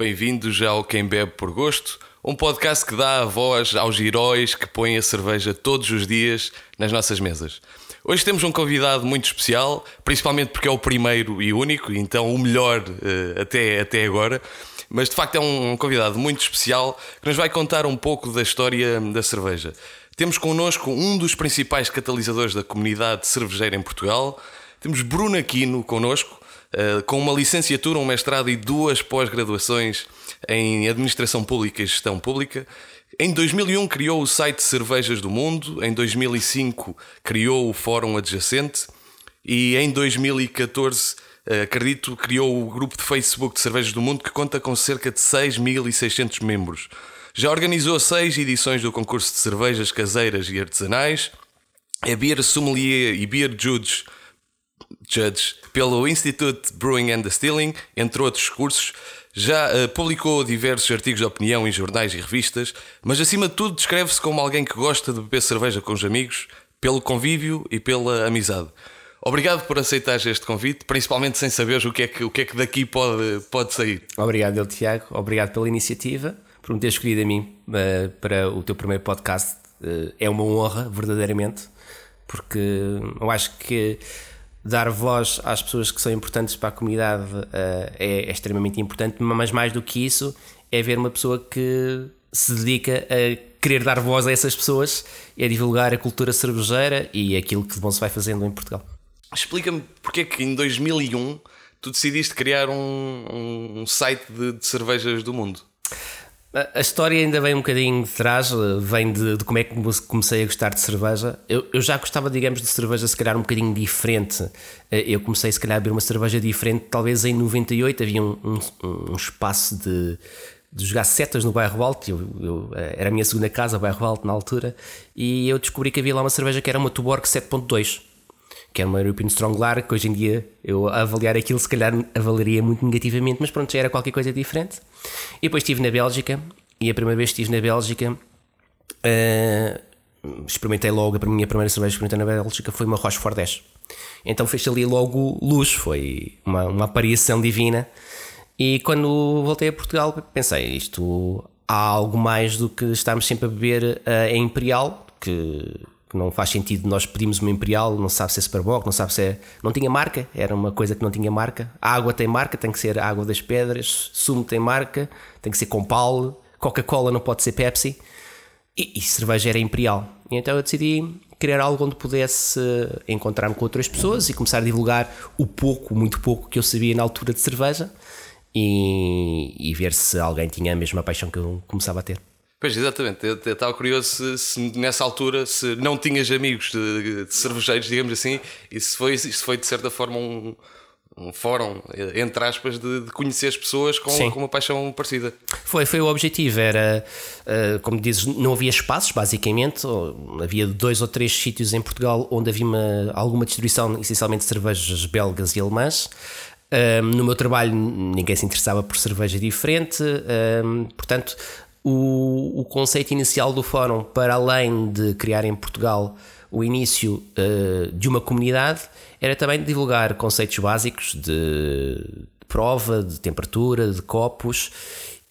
Bem-vindos ao Quem Bebe por Gosto, um podcast que dá a voz aos heróis que põem a cerveja todos os dias nas nossas mesas. Hoje temos um convidado muito especial, principalmente porque é o primeiro e único, então o melhor uh, até, até agora. Mas de facto é um convidado muito especial que nos vai contar um pouco da história da cerveja. Temos connosco um dos principais catalisadores da comunidade cervejeira em Portugal. Temos Bruno Aquino connosco, com uma licenciatura, um mestrado e duas pós-graduações em Administração Pública e Gestão Pública. Em 2001 criou o site Cervejas do Mundo, em 2005 criou o Fórum Adjacente e em 2014, eh, acredito, criou o grupo de Facebook de Cervejas do Mundo que conta com cerca de 6.600 membros. Já organizou seis edições do concurso de cervejas caseiras e artesanais, é Beer Sommelier e Beer Judge, Judge pelo Institute Brewing and Distilling, entre outros cursos. Já uh, publicou diversos artigos de opinião em jornais e revistas, mas acima de tudo descreve-se como alguém que gosta de beber cerveja com os amigos, pelo convívio e pela amizade. Obrigado por aceitar este convite, principalmente sem saberes o que é que, o que, é que daqui pode, pode sair. Obrigado, Tiago. Obrigado pela iniciativa por me ter escolhido a mim uh, para o teu primeiro podcast. Uh, é uma honra, verdadeiramente, porque eu acho que dar voz às pessoas que são importantes para a comunidade uh, é, é, extremamente importante, mas mais do que isso é ver uma pessoa que se dedica a querer dar voz a essas pessoas e a divulgar a cultura cervejeira e aquilo que de bom se vai fazendo em Portugal. Explica-me porque é que em 2001 tu decidiste criar um, um site de, de cervejas do mundo. A história ainda vem um bocadinho de trás, vem de, de, como é que comecei a gostar de cerveja. Eu, eu, já gostava, digamos, de cerveja se calhar um bocadinho diferente. Eh, eu comecei se calhar a beber uma cerveja diferente, talvez em 98 havia um, um, um espaço de, de, jogar setas no bairro Alto. Eu, eu, eh, era a minha segunda casa, bairro Alto, na altura, e eu descobri que havia lá uma cerveja que era uma Tuborg 7.2 que era uma European Strong Lager, que hoje em dia eu avaliar aquilo se calhar avaliaria muito negativamente, mas pronto, já era qualquer coisa diferente. E depois estive na Bélgica, e a primeira vez que estive na Bélgica, uh, experimentei logo, a minha primeira cerveja que experimentei na Bélgica foi uma Rochefort 10. Então fez ali logo luz, foi uma, uma aparição divina. E quando voltei a Portugal, pensei, isto há algo mais do que estarmos sempre a beber a uh, Imperial, que que não faz sentido nós pedimos uma Imperial, não sabe se é Superboc, não sabe se é. Não tinha marca, era uma coisa que não tinha marca. A água tem marca, tem que ser água das pedras, sumo tem marca, tem que ser Compal, Coca-Cola não pode ser Pepsi. E, e cerveja era Imperial. E então eu decidi criar algo onde pudesse encontrar-me com outras pessoas e começar a divulgar o pouco, muito pouco que eu sabia na altura de cerveja e, e ver se alguém tinha a mesma paixão que eu começava a ter. Pois, exatamente. Eu estava curioso se, se, nessa altura se não tinhas amigos de, de, cervejeiros, digamos assim, e se foi, se foi de certa forma um, um fórum, entre aspas, de, de conhecer as pessoas com, com, uma paixão parecida. Foi, foi o objetivo. Era, uh, como dizes, não havia espaços, basicamente. Havia dois ou três sítios em Portugal onde havia uma, alguma distribuição, essencialmente de cervejas belgas e alemãs. Um, no meu trabalho ninguém se interessava por cerveja diferente, um, portanto o, o conceito inicial do fórum, para além de criar em Portugal o início uh, de uma comunidade, era também divulgar conceitos básicos de prova, de temperatura, de copos.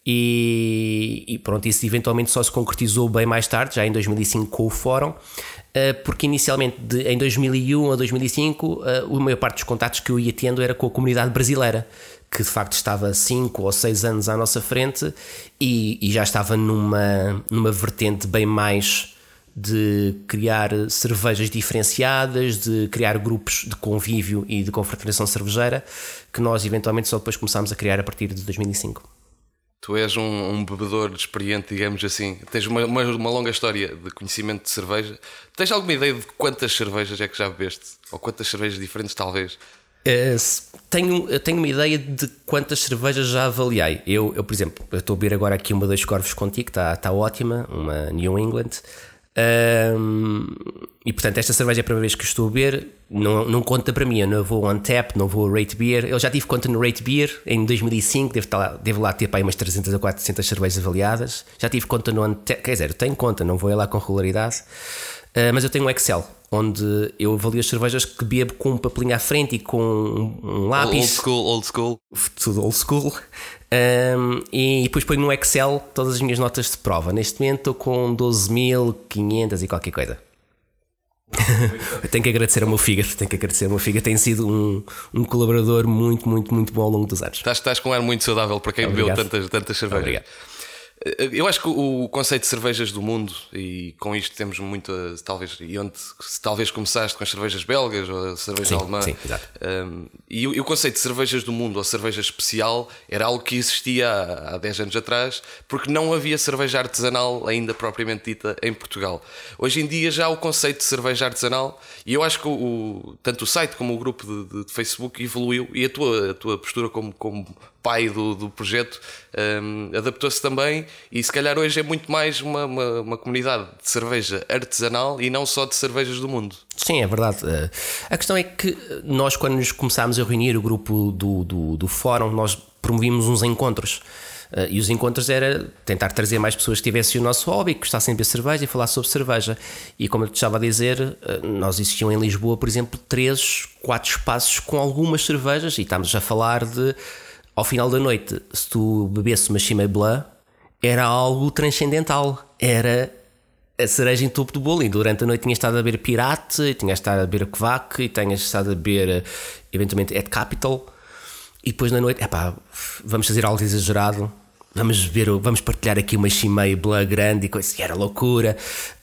E, e, pronto, isso eventualmente só se concretizou bem mais tarde, já em 2005 com o fórum, eh, porque inicialmente de, em 2001 a 2005 eh, a maior parte dos contatos que eu ia tendo era com a comunidade brasileira que de facto estava 5 ou 6 anos à nossa frente e, e, já estava numa, numa vertente bem mais de criar cervejas diferenciadas, de criar grupos de convívio e de confraternização cervejeira, que nós eventualmente só depois começámos a criar a partir de 2005. Tu és um, um bebedor experiente, digamos assim. Tens uma, uma, uma, longa história de conhecimento de cerveja. Tens alguma ideia de quantas cervejas é que já bebeste? Ou quantas cervejas diferentes, talvez? Uh, tenho, tenho uma ideia de quantas cervejas já avaliei. Eu, eu por exemplo, estou a beber agora aqui uma das Corvos contigo, está tá ótima, uma New England. Um, e portanto, esta cerveja é a primeira vez que estou a beber, não, não conta para mim. Eu não vou on tap, não vou rate beer. Eu já tive conta no rate beer em 2005, devo, estar, devo lá ter para aí umas 300 ou 400 cervejas avaliadas. Já tive conta no on tap, quer dizer, tenho conta, não vou lá com regularidade, uh, mas eu tenho um Excel onde eu avalio as cervejas que bebo com um papelinho à frente e com um lápis. Old school, old school. Tudo old school. Um, e depois ponho no Excel todas as minhas notas de prova. Neste momento estou com 12.500 e qualquer coisa. tenho que agradecer ao meu fígado, tenho que agradecer ao meu fígado, tem sido um, um colaborador muito, muito, muito bom ao longo dos anos. Estás, estás com um ar muito saudável para quem Obrigado. bebeu tantas, tantas cervejas. Obrigado. Eu acho que o conceito de cervejas do mundo, e com isto temos muita, talvez, e onde talvez começaste com as cervejas belgas ou a cerveja sim, alemã, sim, exato. Um, e, e, o conceito de cervejas do mundo ou cerveja especial era algo que existia há, há 10 anos atrás, porque não havia cerveja artesanal ainda propriamente dita em Portugal. Hoje em dia já há o conceito de cerveja artesanal, e eu acho que o, tanto o site como o grupo de, de Facebook evoluiu, e a tua, a tua postura como, como pai do, do projeto, um, adaptou-se também e se calhar hoje é muito mais uma, uma, uma, comunidade de cerveja artesanal e não só de cervejas do mundo. Sim, é verdade. Eh, a questão é que nós, quando nos começámos a reunir o grupo do, do, do fórum, nós promovimos uns encontros. Uh, e os encontros era tentar trazer mais pessoas que tivessem o nosso hobby, que gostassem de beber cerveja e falar sobre cerveja. E como eu te estava a dizer, nós existiam em Lisboa, por exemplo, três, quatro espaços com algumas cervejas, e estamos a falar de ao final da noite, se tu bebesse uma Chimay Blanc, era algo transcendental. Era a cereja em topo do bolo. E durante a noite tinhas estado a beber Pirate, tinhas estado a beber Kvac, e tinhas estado a beber eventualmente Ed Capital. E depois na noite, epá, vamos fazer algo exagerado. Vamos ver, vamos partilhar aqui uma Chimay Blanc grande e coisa, e era loucura.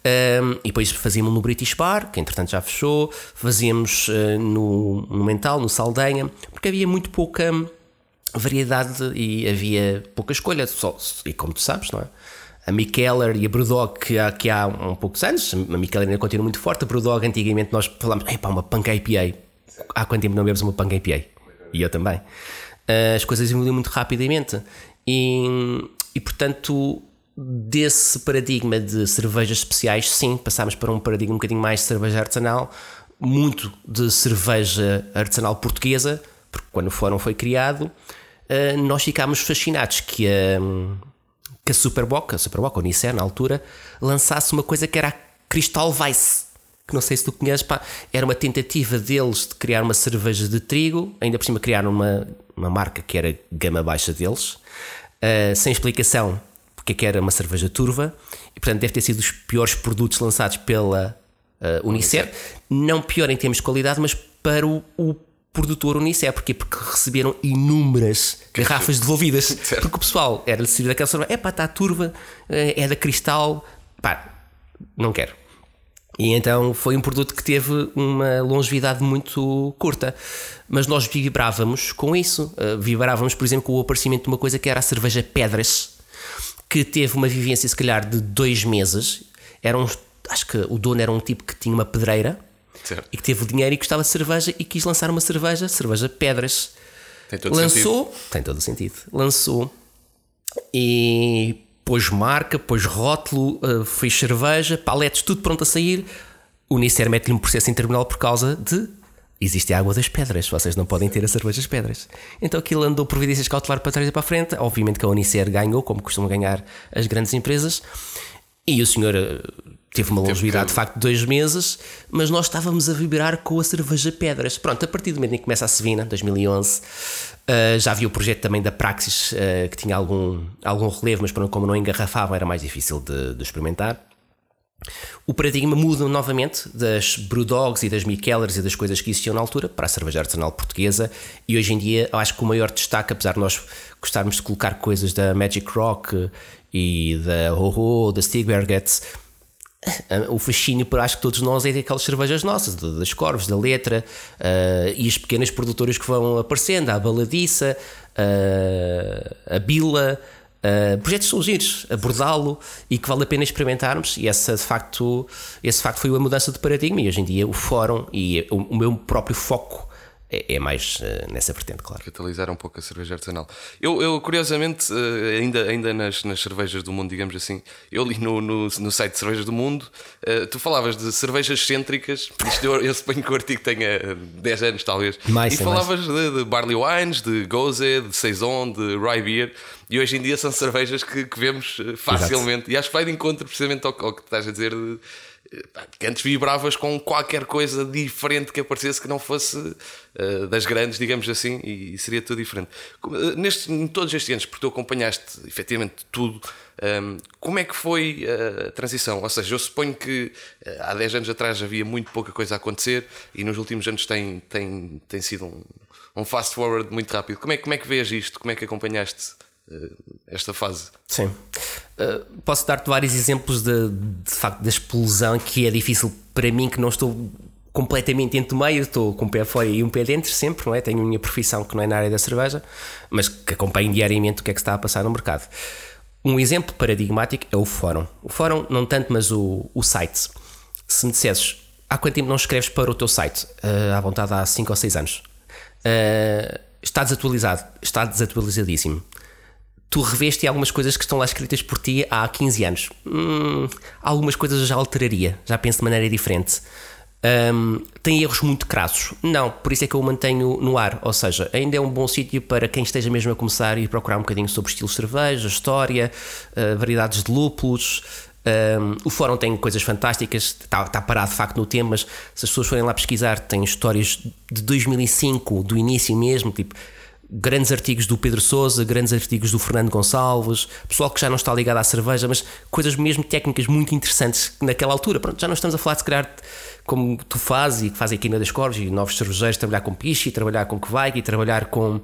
Um, e depois fazíamos no British Bar, que entretanto já fechou. Fazíamos uh, no, no Mental, no Saldanha, porque havia muito pouca variedade e havia pouca escolha. Só, e como tu sabes, não é? A Mikeller e a Brewdog, que há, que há um poucos anos, a Mikeller ainda continua muito forte. A Brewdog, antigamente, nós falámos, pá, uma Punk IPA. Há quanto tempo não bebemos uma Punk IPA? E eu também. As coisas evoluíram muito rapidamente. E, e portanto, desse paradigma de cervejas especiais, sim, passámos para um paradigma um bocadinho mais de cerveja artesanal, muito de cerveja artesanal portuguesa, porque quando o fórum foi criado, uh, nós ficámos fascinados que a, que a Superboc, a Superboc, a Unicer, na altura, lançasse uma coisa que era a Crystal Weiss. Que não sei se tu conheces, pá, era uma tentativa deles de criar uma cerveja de trigo, ainda por cima criaram uma, uma marca que era gama baixa deles, uh, sem explicação porque é que era uma cerveja turva, e portanto deve ter sido os piores produtos lançados pela uh, Unicer. Não pior em termos de qualidade, mas para o, o produtor Unicef. Porquê? Porque receberam inúmeras garrafas devolvidas. Porque o pessoal era-lhe servir aquela cerveja, é pá, está turva, eh, é da cristal, pá, não quero. E então foi um produto que teve uma longevidade muito curta. Mas nós vibrávamos com isso. Uh, vibrávamos, por exemplo, com o aparecimento de uma coisa que era a cerveja Pedras, que teve uma vivência, se calhar, de dois meses. Era um, acho que o dono era um tipo que tinha uma pedreira Certo. e que teve dinheiro e gostava de cerveja e quis lançar uma cerveja, cerveja Pedras. Tem todo Lançou, sentido. tem todo o sentido. Lançou e pôs marca, pôs rótulo, uh, fez cerveja, paletes, tudo pronto a sair. O Unicer mete-lhe um processo em tribunal por causa de existe a água das pedras, vocês não podem ter a cerveja das pedras. Então aquilo andou providências cautelares para trás e para a frente. Obviamente que a Unicer ganhou, como costumam ganhar as grandes empresas, e o senhor eh, teve uma longevidade de facto de dois meses, mas nós estávamos a vibrar com a cerveja Pedras. Pronto, a partir do momento em que começa a Sevina, 2011, uh, já havia o projeto também da Praxis, uh, que tinha algum, algum relevo, mas como não engarrafava era mais difícil de, de experimentar. O paradigma muda novamente das Brewdogs e das Mikellers e das coisas que existiam na altura para a cerveja artesanal portuguesa e hoje em dia acho que o maior destaque, apesar de nós gostarmos de colocar coisas da Magic Rock e da Ho-Ho, da Stigbergets, o fascínio para acho que todos nós é aquelas cervejas nossas, das corvos, da letra uh, e as pequenas produtoras que vão aparecendo, a baladiça, uh, a bila, uh, projetos são giros, abordá-lo e que vale a pena experimentarmos. E essa de facto, esse facto foi uma mudança de paradigma. E hoje em dia o fórum e o meu próprio foco é, é mais uh, nessa vertente, claro. Catalisar um pouco a cerveja artesanal. Eu, eu curiosamente, uh, ainda, ainda nas, nas cervejas do mundo, digamos assim, eu li no, no, no site de Cervejas do Mundo, uh, tu falavas de cervejas cêntricas, isto eu, eu suponho que o artigo tenha 10 anos, talvez, mais, e falavas de, de, barley wines, de gose, de saison, de rye beer, e hoje em dia são cervejas que, que vemos facilmente, Exato. e acho que vai de encontro precisamente ao, ao que estás a dizer. De, que antes vibravas com qualquer coisa diferente que aparecesse que não fosse uh, das grandes, digamos assim, e, seria tudo diferente. Uh, neste, em todos estes anos, porque tu acompanhaste efetivamente tudo, um, ehm, como é que foi a transição? Ou seja, eu suponho que uh, há 10 anos atrás havia muito pouca coisa a acontecer e nos últimos anos tem, tem, tem sido um, um fast forward muito rápido. Como é, como é que vês isto? Como é que acompanhaste? Esta fase. Sim. Uh, posso dar-te vários exemplos de, de facto da explosão que é difícil para mim que não estou completamente entre meio, estou com um pé fora e um pé dentro sempre, não é? Tenho a minha profissão que não é na área da cerveja, mas que acompanho diariamente o que é que está a passar no mercado. Um exemplo paradigmático é o fórum. O fórum, não tanto, mas o, o site. Se me dissesses, há quanto tempo não escreves para o teu site? Uh, à vontade há 5 ou 6 anos. Uh, está desatualizado, está desatualizadíssimo tu reveste algumas coisas que estão lá escritas por ti há 15 anos. Hum, algumas coisas eu já alteraria, já penso de maneira diferente. Um, tem erros muito crassos? Não, por isso é que eu o mantenho no ar. Ou seja, ainda é um bom sítio para quem esteja mesmo a começar e procurar um bocadinho sobre estilos de cerveja, história, uh, variedades de lúpulos. Um, o fórum tem coisas fantásticas, está, está, parado de facto no tema, mas se as pessoas forem lá pesquisar, tem histórias de 2005, do início mesmo, tipo grandes artigos do Pedro Sousa, grandes artigos do Fernando Gonçalves, pessoal que já não está ligado à cerveja, mas coisas mesmo técnicas muito interessantes naquela altura. Pronto, já não estamos a falar de se como tu fazes e que fazem aqui na das Corves e novos cervejeiros, trabalhar com piche, trabalhar com Kveik e trabalhar com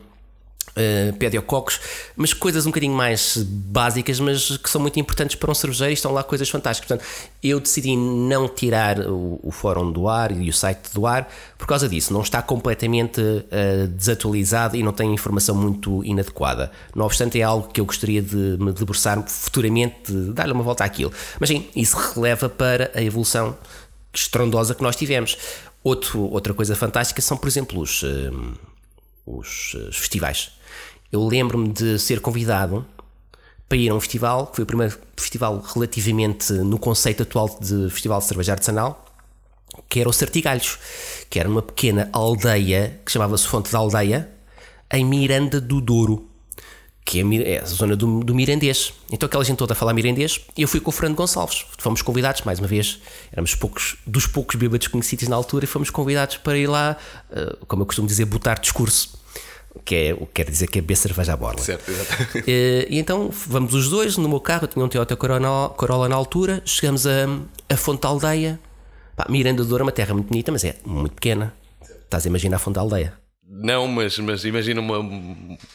uh, pediococcus, mas coisas um bocadinho mais básicas, mas que são muito importantes para um cervejeiro e estão lá coisas fantásticas. Portanto, eu decidi não tirar o, o fórum do ar e o site do ar por causa disso. Não está completamente uh, desatualizado e não tem informação muito inadequada. Não obstante, é algo que eu gostaria de me debruçar futuramente, de dar-lhe uma volta àquilo. Mas sim, isso releva para a evolução estrondosa que nós tivemos. Outro, outra coisa fantástica são, por exemplo, os, uh, os, os festivais. Eu lembro-me de ser convidado para ir a um festival, que foi o primeiro festival relativamente no conceito atual de festival de cerveja artesanal, que era o Sartigalhos, que era uma pequena aldeia que chamava-se Fonte da Aldeia, em Miranda do Douro, que é a zona do, do Mirandês. Então aquela gente toda a falar mirandês, e eu fui com o Fernando Gonçalves. Fomos convidados, mais uma vez, éramos poucos, dos poucos bêbados conhecidos na altura, e fomos convidados para ir lá, eh, como eu costumo dizer, botar discurso que é o que quer dizer que é beber cerveja à borla. Certo, exato. E, e, então vamos os dois no meu carro, eu tinha um Toyota Corolla, Corolla na altura, chegamos a, a Fonte da Aldeia. Pá, Miranda de Douro é uma terra muito bonita, mas é muito pequena. Estás a imaginar a Fonte da Aldeia? Não, mas, mas imagina uma,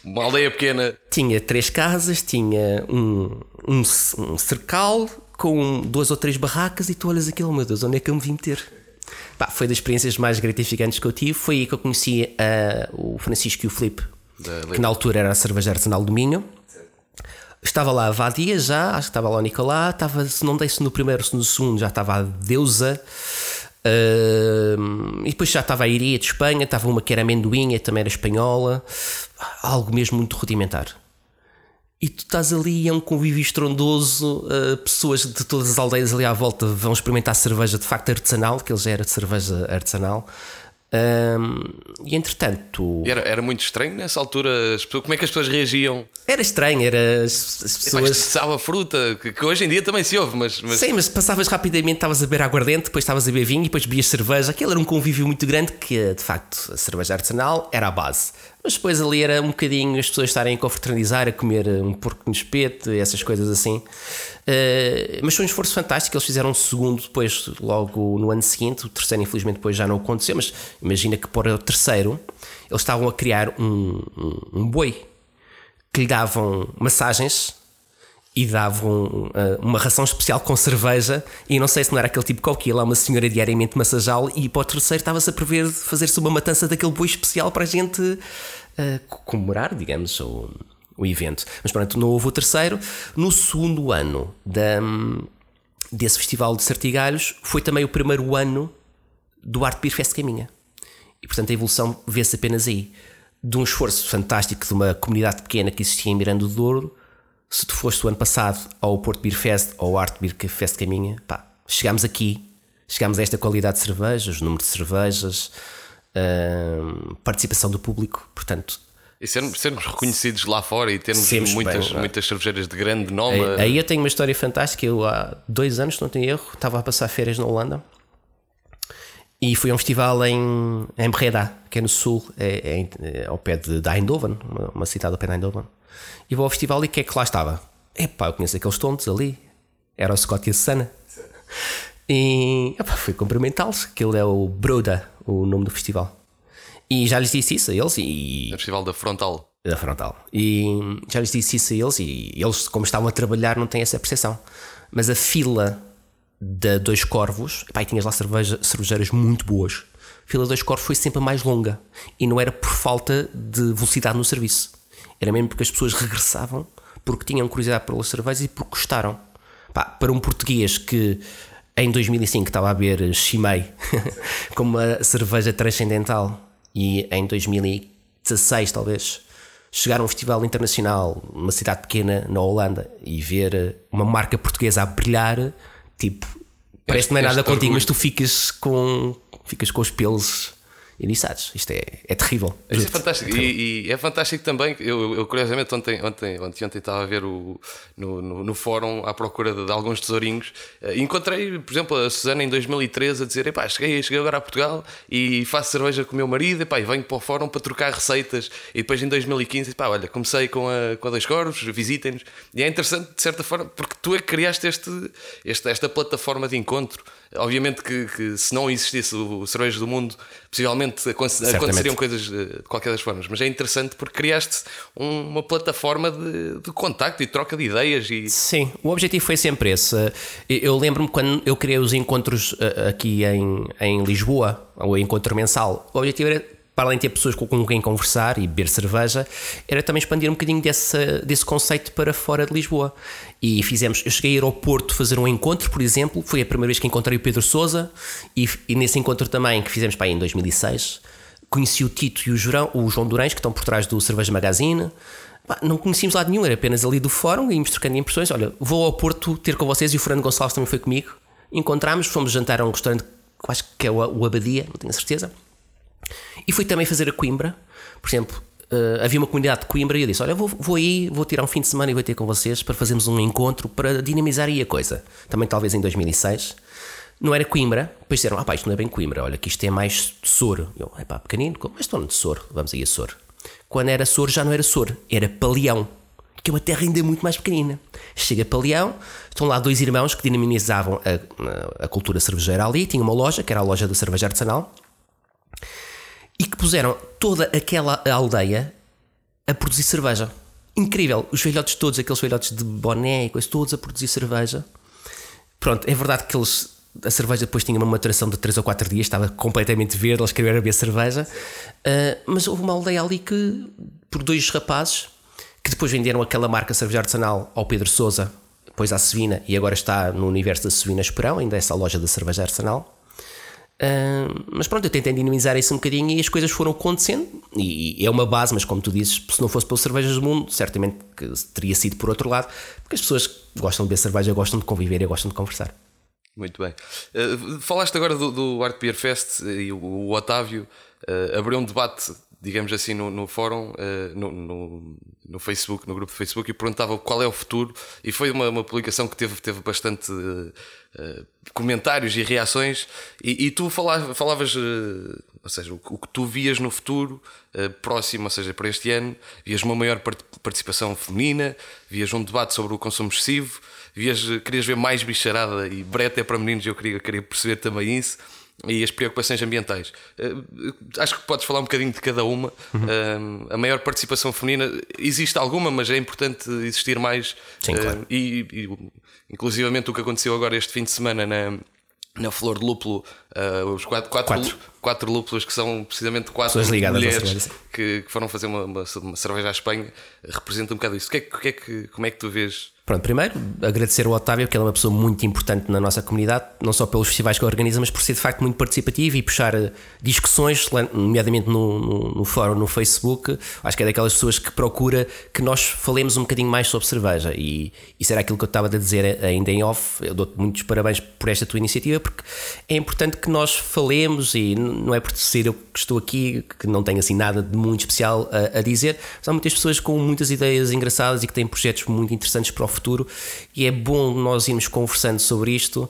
uma aldeia pequena. Tinha três casas, tinha um, um, um cercal com duas ou três barracas e tu olhas aquilo, meu Deus, onde é que eu me vim meter? Pá, foi das experiências mais gratificantes que eu tive. Foi aí que eu conheci uh, o Francisco e o Filipe, que na altura era a cerveja artesanal do Minho. Estava lá a Vadia já, acho que estava lá o Nicolá, estava, se não dei-se no primeiro, se no segundo já estava a Deusa. Uh, e depois já estava a Iria de Espanha, estava uma que era amendoinha, também era espanhola, algo mesmo muito rudimentar e tu estás ali, é um convívio estrondoso, uh, pessoas de todas as aldeias ali à volta vão experimentar cerveja de facto artesanal, que eles já era de cerveja artesanal. Um, e entretanto. Era, era muito estranho nessa altura. Como é que as pessoas reagiam? Era estranho, era as, as pessoas. Estava fruta, que, que, hoje em dia também se ouve, mas, mas. Sim, mas passavas rapidamente, estavas a beber aguardente, depois estavas a beber vinho e depois bebias cerveja. Aquilo era um convívio muito grande que, de facto, a cerveja artesanal era a base. Mas depois ali era um bocadinho as pessoas estarem a confraternizar, a comer um porco no espeto, essas coisas assim. Uh, mas foi um esforço fantástico. Eles fizeram um segundo depois, logo no ano seguinte. O terceiro, infelizmente, depois já não aconteceu. Mas imagina que para o terceiro eles estavam a criar um, um, um boi que lhe davam massagens e davam uh, uma ração especial com cerveja. E não sei se não era aquele tipo qualquer, lá uma senhora diariamente massajá-lo. E para o terceiro estava-se a prever fazer-se uma matança daquele boi especial para a gente uh, comemorar, digamos, o, o evento. Mas pronto, não houve o terceiro. No segundo ano da, desse festival de Sartigalhos, foi também o primeiro ano do Art Beer Fest Caminha. E portanto a evolução vê-se apenas aí. De um esforço fantástico de uma comunidade pequena que existia em Miranda do Douro, se tu foste o ano passado ao Porto Beer Fest ou ao Art Beer Fest Caminha, pá, chegámos aqui, chegámos a esta qualidade de cervejas, número de cervejas, participação do público. Portanto, E sermos, sermos reconhecidos lá fora e termos muitas, bem, muitas cervejeiras de grande nome. Aí, aí eu tenho uma história fantástica. Eu há dois anos, se não tenho erro, estava a passar férias na Holanda e fui a um festival em, em Breda, que é no sul, é, é é ao pé de, de Eindhoven, uma, uma cidade ao pé de Eindhoven. E vou ao festival e o que é que lá estava? Epá, eu conheço aqueles tontos ali. Era o Scott e a Susana. E epá, fui cumprimentá-los, que ele é o Broda, o nome do festival. E já lhes disse isso a eles e, No Festival da Frontal. da frontal. E já lhes disse isso a eles e eles, como estavam a trabalhar, não têm essa percepção. Mas a fila da Dois Corvos, pá, e tinhas lá cerveja, cervejeiras muito boas. A fila Dois Corvos foi sempre a mais longa e não era por falta de velocidade no serviço. Era mesmo porque as pessoas regressavam porque tinham curiosidade pelas cervejas e porque gostaram. Pá, para um português que em 2005 estava a ver Chimay como uma cerveja transcendental e em 2016 talvez chegar a um festival internacional numa cidade pequena na Holanda e ver uma marca portuguesa a brilhar tipo parece que não é nada contigo mas tu ficas com ficas com os pelos eriçados isto é, é terrível Isso é fantástico. E, e é fantástico também. Eu, eu- curiosamente, ontem, ontem, ontem, ontem estava a ver o, no, no, no fórum à procura de, de alguns tesourinhos. eh, E encontrei, por exemplo, a Susana em 2013 a dizer: Epá, cheguei, cheguei agora a Portugal e faço cerveja com o meu marido epá, e venho para o fórum para trocar receitas. E depois em 2015, epá, olha, comecei com a, com a Dois Corvos, visitem-nos. E é interessante, de certa forma, porque tu é que criaste este, este, esta plataforma de encontro. Obviamente que, que se não existisse o Cerveja do Mundo, possivelmente aconte- aconteceriam coisas eh, de qualquer das formas, mas é interessante porque criaste um- uma plataforma de, de contacto e troca de ideias e Sim, o objetivo foi sempre esse. Eu eu lembro-me quando eu criei os encontros eh, aqui em, em Lisboa, o encontro mensal. O objetivo era, para além de ter pessoas com, quem conversar e beber cerveja, era também expandir um bocadinho desse, desse conceito para fora de Lisboa. E fizemos, eu cheguei a ir ao Porto fazer um encontro, por exemplo, foi a primeira vez que encontrei o Pedro Souza e, e nesse encontro também que fizemos para em 2006. Conheci o Tito e o, Jurão, o João Durães, que estão por trás do Cerveja Magazine. Não conhecíamos lado nenhum, era apenas ali do fórum, íamos trocando impressões. Olha, vou ao Porto ter com vocês e o Fernando Gonçalves também foi comigo. Encontramos, fomos jantar a um restaurante acho que é o Abadia, não tenho a certeza. E fui também fazer a Coimbra. Por exemplo, eh, havia uma comunidade de Coimbra e eu disse: Olha, vou, vou aí, vou tirar um fim de semana e vou ter com vocês para fazermos um encontro para dinamizar aí a coisa. Também talvez em 2006. Não era Coimbra, depois disseram: Ah, pá, isto não é bem Coimbra, olha, que isto é mais Sor. Eu, é pá, pequenino, mas estou de Sor, vamos aí a Sor. Quando era Sor, já não era Sor, era Paleão, que é uma terra ainda muito mais pequenina. Chega Paleão, estão lá dois irmãos que dinamizavam a, a cultura cervejeira ali, tinha uma loja, que era a loja da cerveja artesanal, e que puseram toda aquela aldeia a produzir cerveja. Incrível, os velhotes todos, aqueles velhotes de boné e coisas, todos a produzir cerveja. Pronto, é verdade que eles. A cerveja depois tinha uma maturação de 3 ou 4 dias, estava completamente verde, eles queriam beber cerveja. Ah, mas houve uma aldeia ali que, por dois rapazes, que depois venderam aquela marca cerveja artesanal ao Pedro Souza, depois à Sevina, e agora está no universo da Sevina Esperão, ainda essa loja da cerveja artesanal. Mas pronto, eu tentei dinamizar isso um bocadinho e as coisas foram acontecendo. E, e é uma base, mas como tu dizes, se não fosse pelas cervejas do mundo, certamente que teria sido por outro lado, porque as pessoas gostam de beber cerveja, gostam de conviver e gostam de conversar. Muito bem. Uh, falaste agora do, do Art Beer Fest e o, o Otávio uh, abriu um debate, digamos assim, no, no fórum, uh, no, no, no, Facebook, no grupo de Facebook, e perguntava qual é o futuro. E foi uma, uma publicação que teve, teve bastante comentários e reações. E, e tu falavas, falavas ou seja, o, o, que tu vias no futuro próximo, ou seja, para este ano, vias uma maior participação feminina, vias um debate sobre o consumo excessivo vias, querias ver mais bicharada e breta é para meninos, eu queria, queria perceber também isso. E as preocupações ambientais. Uh, acho que podes falar um bocadinho de cada uma. Uhum. Uh, a maior participação feminina, existe alguma, mas é importante existir mais. Sim, uh, claro. e, e, inclusivamente o que aconteceu agora este fim de semana na, na Flor de Lúpulo, os quatro, quatro, quatro. Quatro lúpulos que são precisamente quatro ligadas mulheres que, que, foram fazer uma, uma, uma, cerveja à Espanha, representa um bocado isso. Que é, que é que, como é que tu vês? Pronto, primeiro agradecer ao Otávio, que ele é uma pessoa muito importante na nossa comunidade, não só pelos festivais que organiza, mas por ser de facto muito participativo e puxar eh, discussões, nomeadamente no, no, no fórum, no Facebook. Acho que é daquelas pessoas que procura que nós falemos um bocadinho mais sobre cerveja. E isso era aquilo que eu estava a dizer ainda em off. Eu dou-te muitos parabéns por esta tua iniciativa, porque é importante que nós falemos e não é por ser eu que estou aqui, que não tenho assim nada de muito especial a, a dizer, mas há muitas pessoas com muitas ideias engraçadas e que têm projetos muito interessantes para o futuro, e é bom nós irmos conversando sobre isto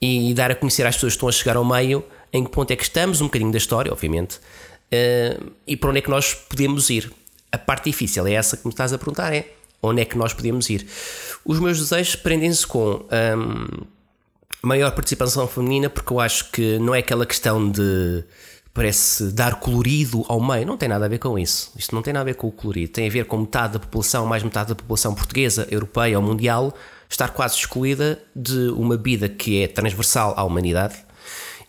e dar a conhecer às pessoas que estão a chegar ao meio em que ponto é que estamos, um bocadinho da história, obviamente, uh, e para onde é que nós podemos ir. A parte difícil é essa que me estás a perguntar: é onde é que nós podemos ir? Os meus desejos prendem-se com. Um, maior participação feminina, porque eu acho que não é aquela questão de parece dar colorido ao meio, não tem nada a ver com isso. Isto não tem nada a ver com o colorido, tem a ver com metade da população, mais metade da população portuguesa, europeia ou mundial, estar quase excluída de uma vida que é transversal à humanidade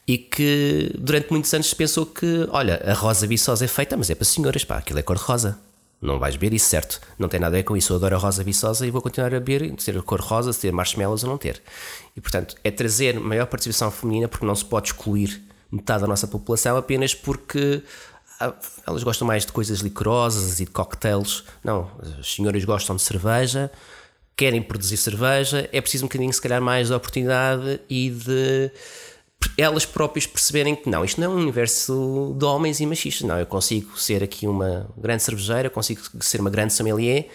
e que durante muitos anos se pensou que, olha, a rosa viçosa é feita, mas é para senhoras, pá, aquilo é cor-de-rosa. Não vais beber isso, certo? Não tem nada a ver com isso. Eu adoro a rosa viçosa e vou continuar a beber, ter a cor rosa, ter marshmallows ou não ter. E portanto, é trazer maior participação feminina porque não se pode excluir metade da nossa população apenas porque ah, elas gostam mais de coisas licorosas e de cocktails. Não, as senhoras gostam de cerveja, querem produzir cerveja, é preciso um bocadinho, se calhar, mais de oportunidade e de elas próprias perceberem que não, isto não é um universo de homens e machistas, não, eu consigo ser aqui uma grande cervejeira, consigo ser uma grande sommelier,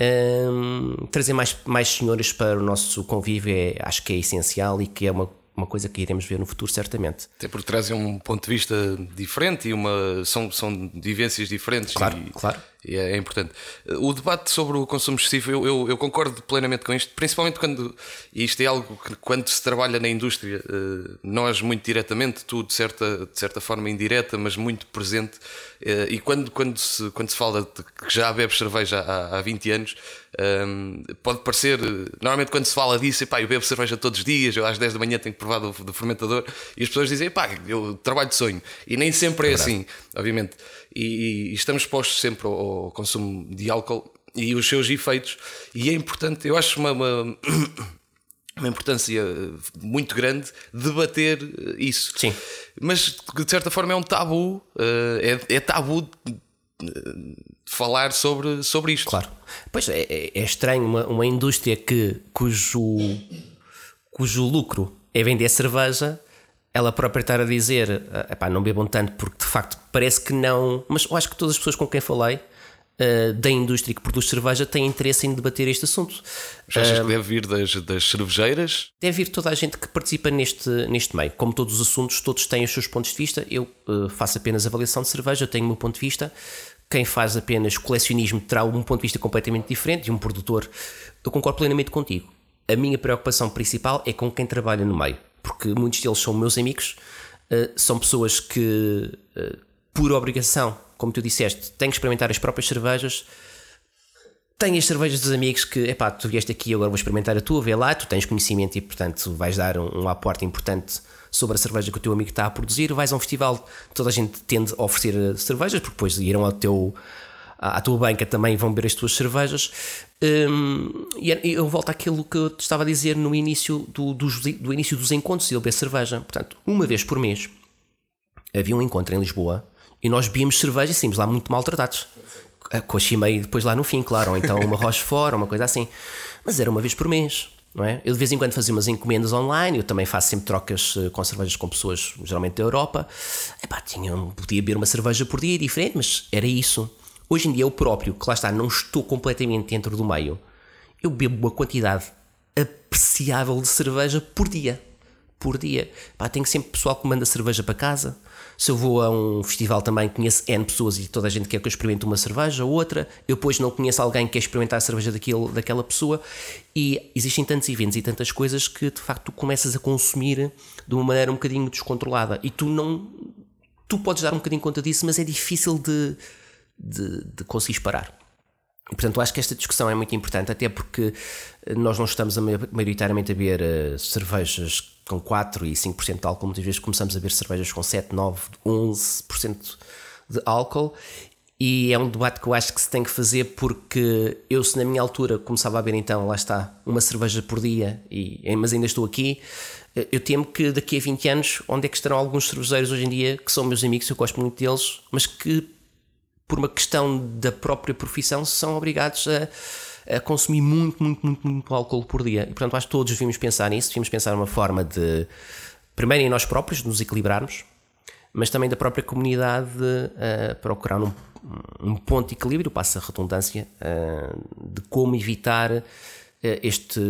um, trazer mais, mais senhoras para o nosso convívio é, acho que é essencial e que é uma uma coisa que iremos ver no futuro, certamente. Até porque trazem um ponto de vista diferente e uma, são, são vivências diferentes. Claro, e, claro. E é, é, importante. O debate sobre o consumo excessivo, eu, eu, eu, concordo plenamente com isto, principalmente quando, e isto é algo que quando se trabalha na indústria, eh, nós muito diretamente, tu de certa, de certa forma indireta, mas muito presente, eh, e quando, quando, se, quando se fala de que já bebes cerveja há, há 20 anos, um, pode parecer, normalmente quando se fala disso, epá, eu bebo cerveja todos os dias, eu às 10 da manhã tenho que provar do, do fermentador, e as pessoas dizem, pá, eu trabalho de sonho. E nem sempre é, é assim, obviamente. E, e, estamos expostos sempre ao, ao, consumo de álcool e os seus efeitos, e é importante, eu acho uma, uma, uma importância muito grande debater isso. Sim. Mas de certa forma é um tabu, eh, é, é tabu falar sobre, sobre isto. Claro. Pois é, é, é estranho uma, uma indústria que, cujo, cujo lucro é vender cerveja, ela própria estar a dizer epá, não bebam tanto porque de facto parece que não. Mas eu acho que todas as pessoas com quem falei uh, da indústria que produz cerveja têm interesse em debater este assunto. Já achas uh, que deve vir das, das cervejeiras? Deve vir toda a gente que participa neste, neste meio. Como todos os assuntos, todos têm os seus pontos de vista. Eu uh, faço apenas avaliação de cerveja, tenho o meu ponto de vista. Quem faz apenas colecionismo terá um ponto de vista completamente diferente. E um produtor, eu concordo plenamente contigo. A minha preocupação principal é com quem trabalha no meio, porque muitos deles são meus amigos, são pessoas que, por obrigação, como tu disseste, têm que experimentar as próprias cervejas. Tem as cervejas dos amigos que, epá, tu vieste aqui, agora vou experimentar a tua, vê lá, tu tens conhecimento e, portanto, vais dar um, um aporte importante sobre a cerveja que o teu amigo está a produzir. Vais a um festival, toda a gente tende a oferecer eh, cervejas, porque depois irão ao teu, à, tua banca também vão beber as tuas cervejas. Um, e eu volto àquilo que eu te estava a dizer no início do, do, do início dos encontros de beber cerveja. Portanto, uma vez por mês havia um encontro em Lisboa e nós bebíamos cerveja e saímos lá muito maltratados. Com a chimeia depois lá no fim, claro, ou então uma Rochefort, uma coisa assim. Mas era uma vez por mês, não é? Eu de vez em quando fazia umas encomendas online, eu também faço sempre trocas eh, com cervejas com pessoas, geralmente da Europa. Epá, tinha, podia beber uma cerveja por dia diferente, mas era isso. Hoje em dia eu próprio, que lá está, não estou completamente dentro do meio, eu bebo uma quantidade apreciável de cerveja por dia. Por dia. Pá, tenho sempre pessoal que manda cerveja para casa se eu vou a um festival também conheço N pessoas e toda a gente quer que eu experimente uma cerveja ou outra, eu depois não conheço alguém que quer experimentar a cerveja daquele, daquela pessoa e existem tantos eventos e tantas coisas que de facto tu começas a consumir de uma maneira um bocadinho descontrolada e tu não tu podes dar um bocadinho conta disso, mas é difícil de, de, de conseguir parar. Portanto, acho que esta discussão é muito importante, até porque nós não estamos a, maioritariamente a beber uh, cervejas com 4 e 5% de álcool, muitas vezes começamos a beber cervejas com 7, 9, 11% de álcool. E é um debate que eu acho que se tem que fazer porque eu, se na minha altura começava a beber, então, lá está, uma cerveja por dia, e, mas ainda estou aqui, eh, eu temo que daqui a 20 anos, onde é que estarão alguns cervejeiros hoje em dia que são meus amigos, eu gosto muito deles, mas que, por uma questão da própria profissão, são obrigados a a consumir muito, muito, muito, muito álcool por dia. E portanto, acho que todos devíamos pensar nisso, devíamos pensar numa forma de, primeiro em nós próprios, de nos equilibrarmos, mas também da própria comunidade uh, procurar um, um, ponto de equilíbrio, passa a redundância, uh, de como evitar uh, este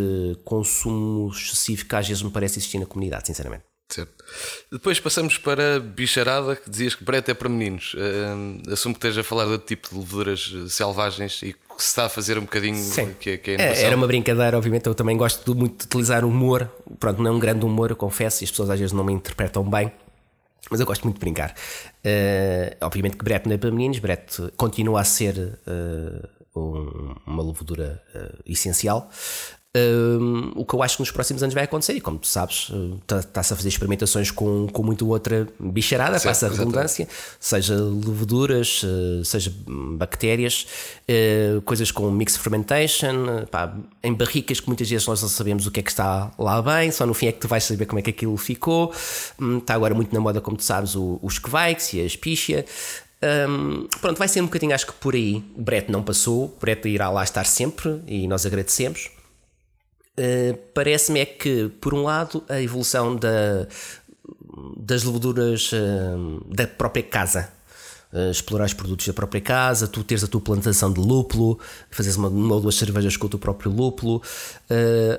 consumo excessivo que às vezes me parece existir na comunidade, sinceramente. Certo. Depois passamos para bicharada, que dizias que brete é para meninos. Uh, assumo que esteja a falar de tipo de leveduras selvagens e que se está a fazer um bocadinho Sim. que, que é, é Era uma brincadeira, obviamente. Eu também gosto muito de utilizar humor. Pronto, não é um grande humor, eu confesso, e as pessoas às vezes não me interpretam bem. Mas eu gosto muito de brincar. Uh, obviamente que Brett não é para meninos, Brett continua a ser uh, um, uma levedura uh, essencial. Um, o que eu acho que nos próximos anos vai acontecer, e como tu sabes, está-se a fazer experimentações com, com muito outra bicharada, certo, passa a redundância, seja leveduras, seja bactérias, uh, coisas com mixed fermentation, pá, em barricas que muitas vezes nós não sabemos o que é que está lá bem, só no fim é que tu vais saber como é que aquilo ficou. Está agora muito na moda, como tu sabes, os Kvikes e a Espicha. Um, pronto, vai ser um bocadinho, acho que por aí. O Brett não passou, o Brett irá lá estar sempre e nós agradecemos. Uh, Parece-me é que, por um lado, a evolução da, das leveduras uh, da própria casa, uh, explorar os produtos da própria casa, tu teres a tua plantação de lúpulo, fazeres uma, uma ou duas cervejas com o teu próprio lúpulo.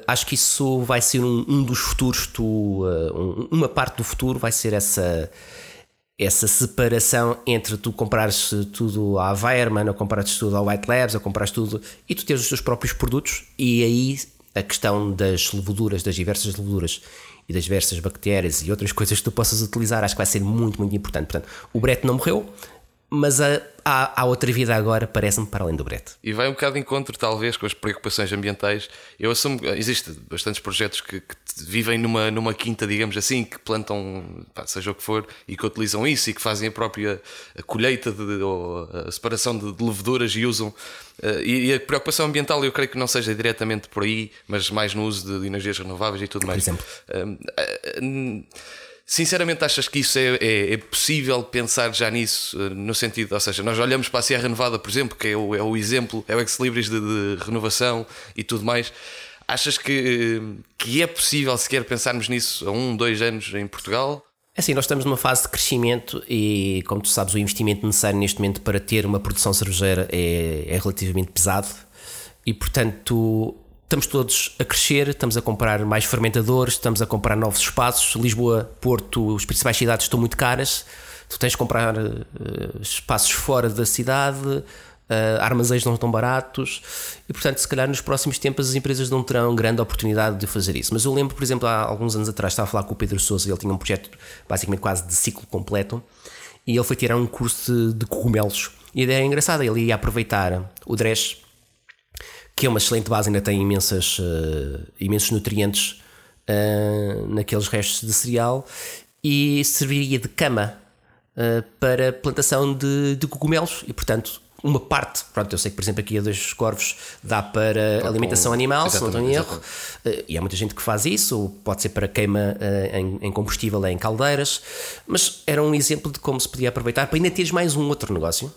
acho que isso vai ser um, um dos futuros, tu, um, uma parte do futuro vai ser essa essa separação entre tu comprares tudo à Weirman, ou comprares tudo ao White Labs, ou comprares tudo e tu teres os teus próprios produtos e aí a questão das leveduras, das diversas leveduras e das diversas bactérias e outras coisas que tu possas utilizar, acho que vai ser muito, muito importante. Portanto, o Brett não morreu, mas há, há, outra vida agora, parece-me, para além do Brett. E vai um bocado de encontro, talvez, com as preocupações ambientais. Eu assumo que existem bastantes projetos que, que, vivem numa, numa quinta, digamos assim, que plantam, pá, seja o que for, e que utilizam isso e que fazem a própria colheita de, ou a separação de, de leveduras e usam. Uh, e, e, a preocupação ambiental, eu creio que não seja diretamente por aí, mas mais no uso de, energias renováveis e tudo mais. Por exemplo. Uh, uh, Sinceramente, achas que isso é, é, é, possível pensar já nisso, eh, no sentido, ou seja, nós olhamos para a Serra Nevada, por exemplo, que é o, é o exemplo, é o ex-libris de, de, renovação e tudo mais. Achas que, que é possível sequer pensarmos nisso a um, dois anos em Portugal? É assim, nós estamos numa fase de crescimento e, como tu sabes, o investimento necessário neste momento para ter uma produção cervejeira é, é relativamente pesado e, portanto, estamos todos a crescer, estamos a comprar mais fermentadores, estamos a comprar novos espaços. Lisboa, Porto, as principais cidades estão muito caras. Tu tens de comprar uh, espaços fora da cidade, uh, armazéns não estão baratos e, portanto, se calhar nos próximos tempos as empresas não terão grande oportunidade de fazer isso. Mas eu lembro, por exemplo, há alguns anos atrás estava a falar com o Pedro Sousa, ele tinha um projeto basicamente quase de ciclo completo e ele foi tirar um curso de, de cogumelos. E a ideia é engraçada, ele ia aproveitar o Dresch que é uma excelente base, ainda tem imensas, uh, imensos nutrientes uh, naqueles restos de cereal e serviria de cama uh, para plantação de, de, cogumelos e, portanto, uma parte, pronto, eu sei que, por exemplo, aqui a dois corvos dá para alimentação animal, se não estou em erro, e há muita gente que faz isso, ou pode ser para queima em, em combustível em caldeiras, mas era um exemplo de como se podia aproveitar para ainda teres mais um outro negócio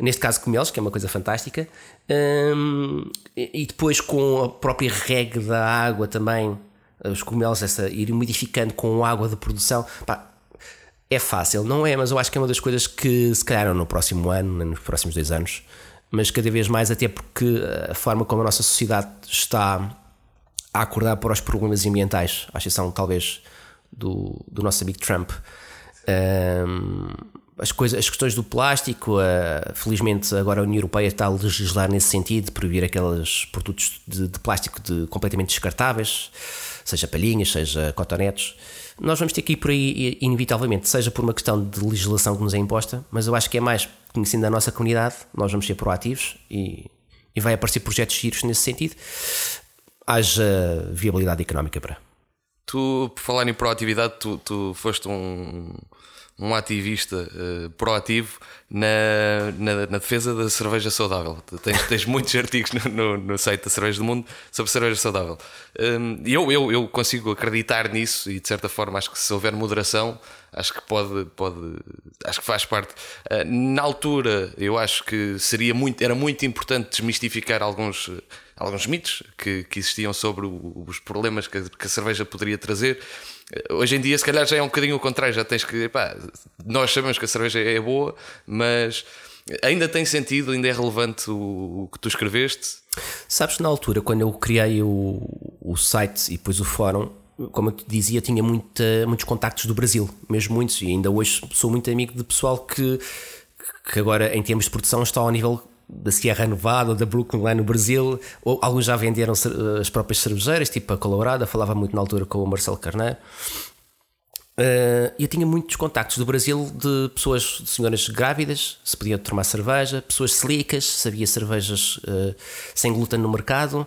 neste caso cogumelos, que é uma coisa fantástica, um, e depois com a própria regra da água também, os cogumelos, essa, ir modificando com água de produção. Pá, é fácil, não é? Mas eu acho que é uma das coisas que se calhar no próximo ano, nos próximos dois anos, mas cada vez mais, até porque a forma como a nossa sociedade está a acordar para os problemas ambientais, a exceção talvez do, do nosso amigo Trump. Um, as, coisas, as questões do plástico, uh, felizmente agora a União Europeia está a legislar nesse sentido, de proibir aqueles produtos de, de, plástico de, completamente descartáveis, seja palhinhas, seja cotonetes. Nós vamos ter que ir por aí, inevitavelmente, seja por uma questão de legislação que nos é imposta, mas eu acho que é mais conhecendo a nossa comunidade, nós vamos ser proativos e, e vai aparecer projetos giros nesse sentido. Haja viabilidade económica para. Tu, por falar em proatividade, tu, tu foste um um ativista uh, proativo na, na, na, defesa da cerveja saudável. Tens, tens muitos artigos no, no, no, site da Cerveja do Mundo sobre cerveja saudável. Um, eu, eu, eu consigo acreditar nisso e de certa forma acho que se houver moderação, acho que pode, pode acho que faz parte. Uh, na altura, eu acho que seria muito, era muito importante desmistificar alguns, alguns mitos que, que existiam sobre o, os problemas que a, que a cerveja poderia trazer Hoje em dia, se calhar, já é um bocadinho o contrário. Já tens que. Nós sabemos que a cerveja é boa, mas ainda tem sentido, ainda é relevante o, o que tu escreveste. Sabes que na altura, quando eu criei o, o site e depois o fórum, como eu te dizia, tinha muitos contactos do Brasil, mesmo muitos, e ainda hoje sou muito amigo de pessoal que, que agora, em termos de produção, está ao nível da Sierra Nevada ou da Brooklyn lá no Brasil, ou alguns já venderam as próprias cervejeiras, tipo a Colorada, falava muito na altura com o Marcelo Carneiro. Uh, eu tinha muitos contactos do Brasil de pessoas, de senhoras grávidas, se podiam tomar cerveja, pessoas celíacas, sabia cervejas uh, sem glúten no mercado,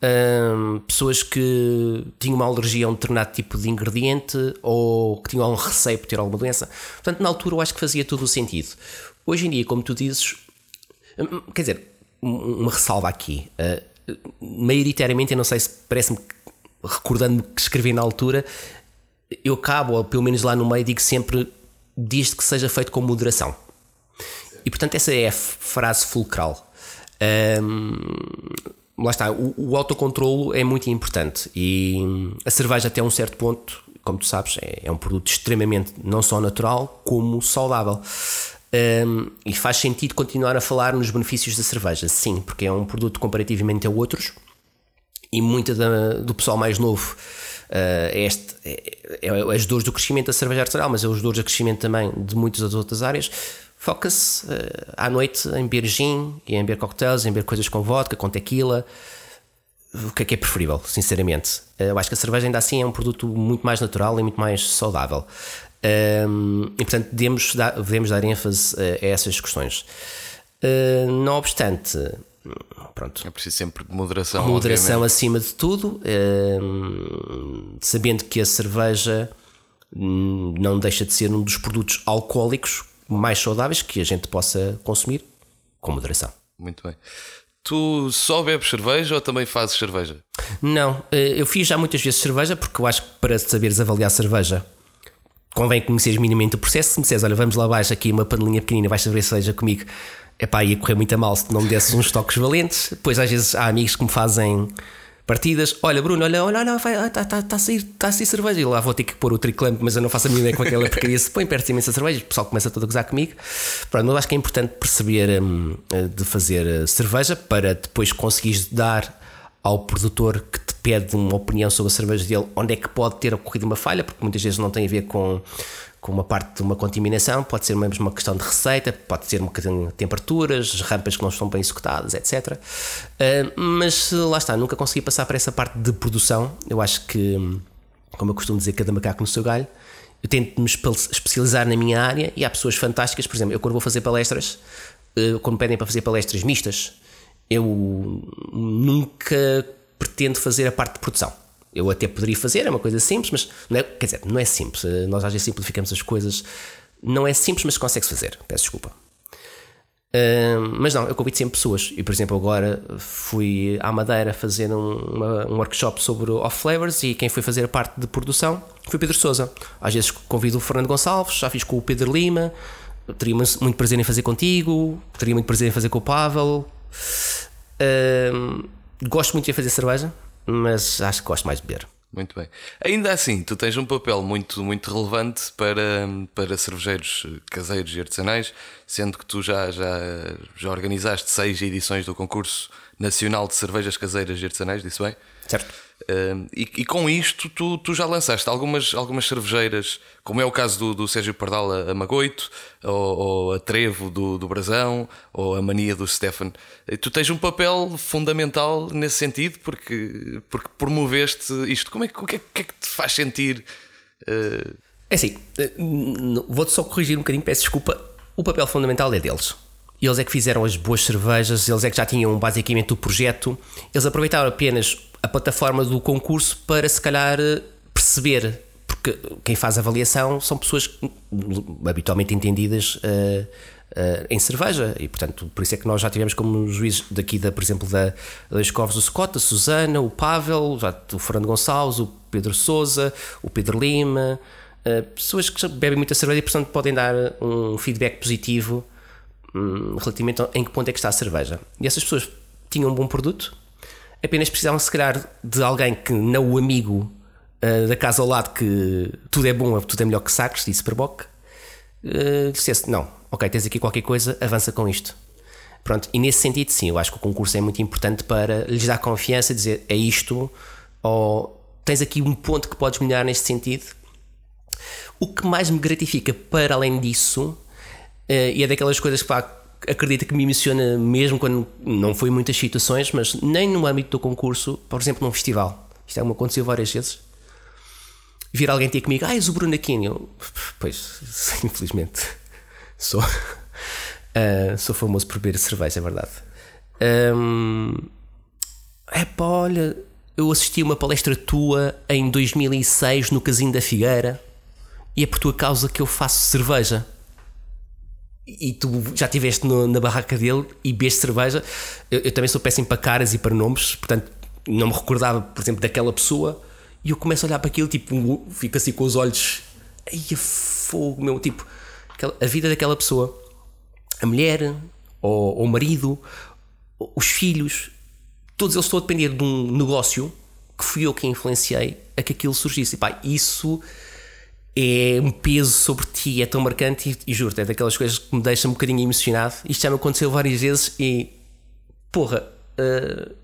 uh, pessoas que tinham uma alergia a um determinado tipo de ingrediente ou que tinham algum receio por ter alguma doença. Portanto, na altura eu acho que fazia todo o sentido. Hoje em dia, como tu dizes, quer dizer, uma ressalva aqui. maioritariamente, eu não sei se parece-me, recordando-me que escrevi na altura, eu acabo, ou pelo menos lá no meio, digo sempre: diz que seja feito com moderação. E portanto, essa é a frase fulcral. Um, lá está, o, o autocontrolo é muito importante e a cerveja, até um certo ponto, como tu sabes, é, é um produto extremamente não só natural como saudável. Um, e faz sentido continuar a falar nos benefícios da cerveja, sim, porque é um produto comparativamente a outros e muito da, do pessoal mais novo Uh, este, é, é, é, as dores do crescimento da cerveja artesanal, mas é os dores do crescimento também de muitas das outras áreas. Foca-se uh, à noite em beber gin, em beber cocktails, em beber coisas com vodka, com tequila. O que é que é preferível, sinceramente? Uh, eu acho que a cerveja ainda assim é um produto muito mais natural e muito mais saudável. Um, e portanto devemos dar, devemos dar ênfase a essas questões. não obstante, pronto. É preciso sempre moderação. Moderação obviamente. acima de tudo, eh, sabendo que a cerveja hum, não deixa de ser um dos produtos alcoólicos mais saudáveis que a gente possa consumir com moderação. Muito bem. Tu só bebes cerveja ou também fazes cerveja? Não, eh, eu fiz já muitas vezes cerveja porque eu acho que para saberes avaliar cerveja convém conheceres minimamente o processo. Se me disseres, olha, vamos lá abaixo aqui uma panelinha pequenina, vais saber cerveja comigo epá, ia correr muito a mal se não me desses uns toques valentes. Depois, às vezes, há amigos que me fazem partidas. Olha, Bruno, olha, olha, olha, está tá, tá a, sair, tá a sair cerveja. E lá vou ter que pôr o triclamp, mas eu não faço a mínima ideia como aquela porcaria se põe perto de imensa cerveja. O pessoal começa todo a gozar comigo. Pronto, mas acho que é importante perceber hum, de fazer eh, cerveja para depois conseguires dar ao produtor que te pede uma opinião sobre a cerveja dele onde é que pode ter ocorrido uma falha, porque muitas vezes não tem a ver com com uma parte de uma contaminação, pode ser mesmo uma questão de receita, pode ser um bocadinho de temperaturas, rampas que não estão bem executadas, etc. Uh, ah, mas lá está, nunca consegui passar para essa parte de produção. Eu acho que, como eu costumo dizer, cada macaco no seu galho. Eu tento me especializar na minha área e há pessoas fantásticas, por exemplo, eu quando vou fazer palestras, uh, quando pedem para fazer palestras mistas, eu nunca pretendo fazer a parte de produção eu até poderia fazer, é uma coisa simples, mas não é, quer dizer, não é simples. Nós às vezes simplificamos as coisas. Não é simples, mas consegue-se fazer. Peço desculpa. Uh, mas não, eu convido sempre pessoas. E por exemplo, agora fui à Madeira fazer um, uma, um workshop sobre off flavors e quem foi fazer a parte de produção foi Pedro Souza. Às vezes convido o Fernando Gonçalves, já fiz com o Pedro Lima. Teria muito prazer em fazer contigo, teria muito prazer em fazer com o Pavel. Uh, gosto muito de fazer cerveja, mas acho que gosto mais de beber. Muito bem. Ainda assim, tu tens um papel muito, muito relevante para, para cervejeiros caseiros e artesanais, sendo que tu já, já, já organizaste seis edições do concurso nacional de cervejas caseiras e artesanais, disse bem? Certo. E, e, com isto tu, tu, já lançaste algumas, algumas cervejeiras, como é o caso do, do Sérgio Pardal a, Magoito, ou, ou, a Trevo do, do Brasão, ou a Mania do Stefan. Tu tens um papel fundamental nesse sentido, porque, porque promoveste isto. Como é, o, que é, que é que te faz sentir? Uh... É assim, vou-te só corrigir um bocadinho, peço desculpa. O papel fundamental é deles. Eles é que fizeram as boas cervejas, eles é que já tinham basicamente o projeto. Eles aproveitaram apenas a plataforma do concurso para se calhar perceber, porque quem faz a avaliação são pessoas habitualmente entendidas uh, uh, em cerveja e portanto por isso é que nós já tivemos como juízes daqui da, por exemplo da, da Escovos o Scott, a Susana, o Pavel, já, o Fernando Gonçalves, o Pedro Souza, o Pedro Lima, uh, pessoas que bebem muita cerveja e portanto podem dar um feedback positivo um, relativamente a em que ponto é que está a cerveja. E essas pessoas tinham um bom produto, apenas precisavam, se calhar, de alguém que não o amigo uh, da casa ao lado que tudo é bom, tudo é melhor que sacos, disse para uh, dissesse: Não, ok, tens aqui qualquer coisa, avança com isto. Pronto, e nesse sentido, sim, eu acho que o concurso é muito importante para lhes dar confiança, dizer é isto, ou tens aqui um ponto que podes melhorar neste sentido. O que mais me gratifica, para além disso, eh, e é daquelas coisas que acredito que me emociona mesmo quando não foi muitas situações, mas nem no âmbito do concurso, por exemplo, num festival. Isto é me aconteceu várias vezes. Vir alguém ter comigo, ah, és o Bruno Aquino. Pois, infelizmente, sou. Uh, sou famoso por beber cerveja, é verdade. Um, é pá, olha, eu assisti uma palestra tua em 2006 no Casino da Figueira e é por tua causa que eu faço cerveja. E tu já estiveste na barraca dele e bebeste cerveja. Eu, eu, também sou péssimo para caras e para nomes, portanto não me recordava, por exemplo, daquela pessoa. E eu começo a olhar para aquilo, tipo, fico assim com os olhos. Ai, fogo, meu, tipo, a vida daquela pessoa a mulher, ou, ou o marido, os filhos, todos eles estão a depender de um negócio que fui eu que influenciei a que aquilo surgisse. E pá, isso é um peso sobre ti, é tão marcante e, e juro-te, é daquelas coisas que me deixa um bocadinho emocionado. Isto já me aconteceu várias vezes e porra, uh,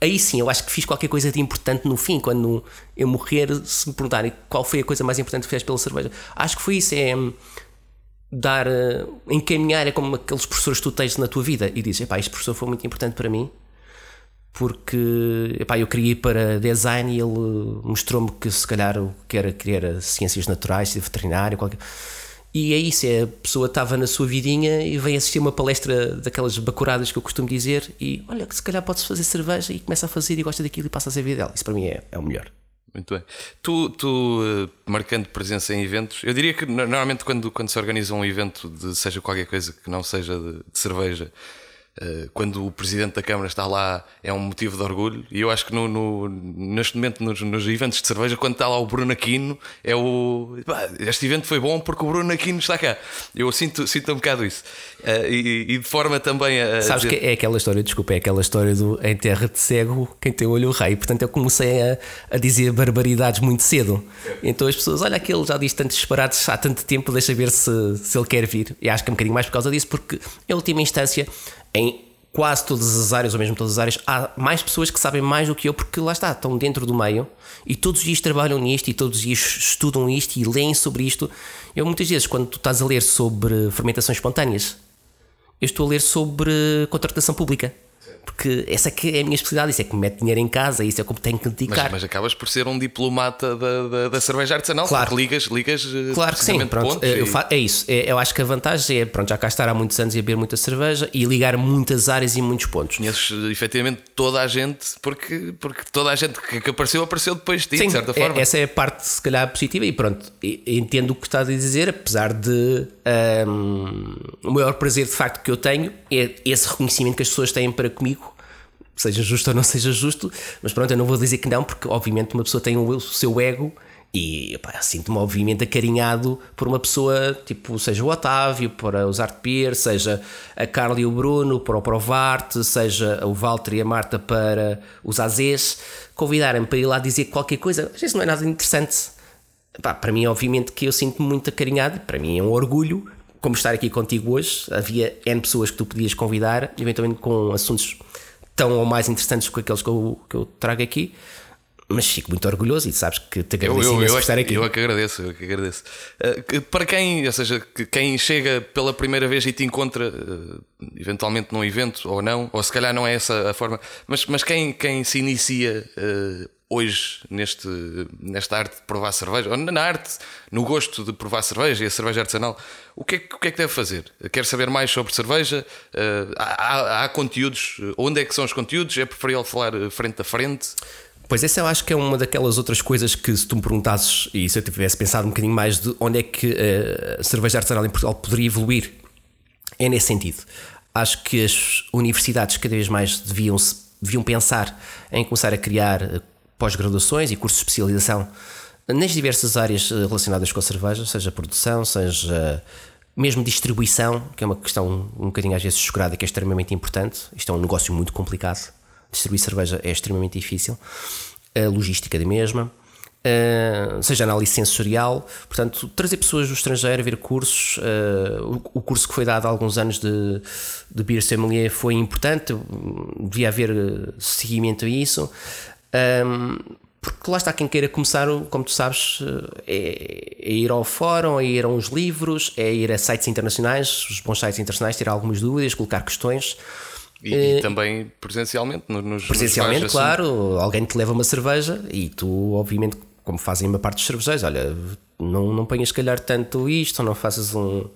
aí sim eu acho que fiz qualquer coisa de importante no fim, quando eu morrer, se me perguntarem qual foi a coisa mais importante que fizeste pela cerveja, acho que foi isso. É dar, uh, encaminhar, é como aqueles professores que tu tens na tua vida e dizes: epá, este professor foi muito importante para mim porque epá, eu queria ir para design e ele mostrou-me que se calhar o que era querer ciências naturais, veterinário, qualquer. E é isso, é, a pessoa estava na sua vidinha e vem assistir uma palestra daquelas bacuradas que eu costumo dizer e olha que se calhar pode-se fazer cerveja e começa a fazer e gosta daquilo e passa a ser vida dela. Isso para mim é, é o melhor. Muito bem. Tu, tu uh, marcando presença em eventos, eu diria que normalmente quando, quando se organiza um evento de seja qualquer coisa que não seja de, de cerveja, eh, quando o presidente da Câmara está lá é um motivo de orgulho. E eu acho que no, no neste momento nos, nos, eventos de cerveja quando está lá o Bruno Aquino é o este evento foi bom porque o Bruno Aquino está cá. Eu sinto, sinto um bocado isso. Uh, e, e, de forma também a sabes dizer... que é aquela história, desculpa é aquela história do em terra de cego quem tem olho o rei, portanto eu comecei a, a dizer barbaridades muito cedo. Então as pessoas, olha aquele já diz tantos disparados há tanto tempo, deixa ver se, se ele quer vir. E acho que é um bocadinho mais por causa disso porque em última instância em quase todas as áreas, ou mesmo todas as áreas, há mais pessoas que sabem mais do que eu, porque lá está, estão dentro do meio e todos os dias trabalham nisto e todos os dias estudam isto e leem sobre isto. Eu muitas vezes, quando tu estás a ler sobre fermentações espontâneas, eu estou a ler sobre contratação pública porque essa é que é a minha especialidade, isso é que me mete dinheiro em casa, isso é como tenho que dedicar. Mas, mas acabas por ser um diplomata da, da, da cerveja artesanal, claro. ligas, ligas eh, claro que sim, pronto, eu e... é isso. É, eu acho que a vantagem é pronto, já cá estar há muitos anos e beber muita cerveja e ligar muitas áreas e muitos pontos. Conheces efetivamente toda a gente, porque, porque toda a gente que apareceu, apareceu depois de ti, sim, de certa forma. É, essa é a parte, se calhar, positiva, e pronto, entendo o que estás a dizer, apesar de um, o maior prazer de facto que eu tenho é esse reconhecimento que as pessoas têm para comigo seja justo ou não seja justo, mas pronto, eu não vou dizer que não, porque obviamente uma pessoa tem o seu ego e sinto-me obviamente acarinhado por uma pessoa, tipo, seja o Otávio para os Art Pier, seja a Carla e o Bruno para o Provarte, seja o Walter e a Marta para os Azés, convidarem-me para ir lá dizer qualquer coisa, às vezes não é nada interessante. para mim, obviamente, que eu sinto-me muito acarinhado, para mim é um orgulho, como estar aqui contigo hoje. Havia N pessoas que tu podias convidar, eventualmente com assuntos tão ou mais interessantes que aqueles que eu, que eu trago aqui. Mas fico muito orgulhoso e sabes que te agradeço eu, eu, eu, estar aqui. Eu é que agradeço, eu é que agradeço. Uh, para quem, ou seja, quem chega pela primeira vez e te encontra, uh, eventualmente num evento ou não, ou se calhar não é essa a forma, mas, mas quem, quem se inicia uh, hoje neste, nesta arte de provar cerveja, ou na arte, no gosto de provar cerveja e a cerveja artesanal, o que é, o que, é que deve fazer? Quer saber mais sobre cerveja? Uh, há, há, conteúdos? Onde é que são os conteúdos? É preferível falar frente a frente? Pois essa eu acho que é uma daquelas outras coisas que se tu me perguntasses, e se eu tivesse pensado um bocadinho mais de onde é que uh, a cerveja artesanal em Portugal poderia evoluir, é nesse sentido. Acho que as universidades cada vez mais deviam, deviam pensar em começar a criar pós-graduações e cursos de especialização nas diversas áreas eh, relacionadas com a cerveja, seja produção, seja mesmo distribuição, que é uma questão um bocadinho às vezes chocada, que é extremamente importante. Isto é um negócio muito complicado. Distribuir cerveja é extremamente difícil. A logística da mesma. uh, seja análise sensorial, portanto, trazer pessoas do estrangeiro, ver cursos. Uh, o, o, curso que foi dado há alguns anos de, de Beer Sommelier foi importante, devia haver seguimento a isso. Um, porque lá está quem queira começar, como tu sabes, é, é, ir ao fórum, é ir a uns livros, é ir a sites internacionais, os bons sites internacionais, ter algumas dúvidas, colocar questões. E, e, eh, também presencialmente nos Presencialmente, nos claro, alguém te leva uma cerveja e tu, obviamente, como fazem uma parte dos cervejeiros, olha, não, não ponhas se calhar tanto isto, ou não faças um,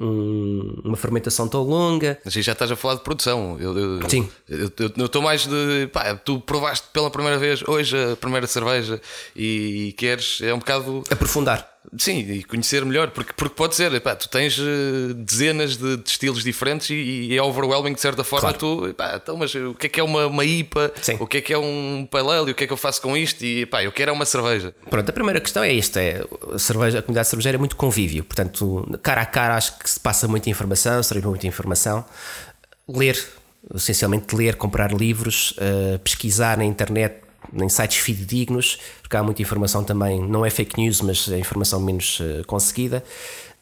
um, uma fermentação tão longa. Mas já estás a falar de produção. Eu, eu, Sim. Eu estou mais de. Pá, tu provaste pela primeira vez hoje a primeira cerveja e, e queres. É um bocado. Aprofundar. Sim, e conhecer melhor, porque, porque pode ser, epá, tu tens eh, dezenas de, de estilos diferentes e, e, é overwhelming de certa forma. Claro. Tu, epá, então, mas o que é que é uma, uma IPA? Sim. O que é que é um pale O que é que eu faço com isto? E epá, eu quero é uma cerveja. Pronto, a primeira questão é esta: é, a, cerveja, a comunidade cervejeira é muito convívio, portanto, cara a cara acho que se passa muita informação, se muita informação. Ler, essencialmente ler, comprar livros, uh, pesquisar na internet em sites fidedignos, porque há muita informação também, não é fake news, mas é informação menos uh, conseguida.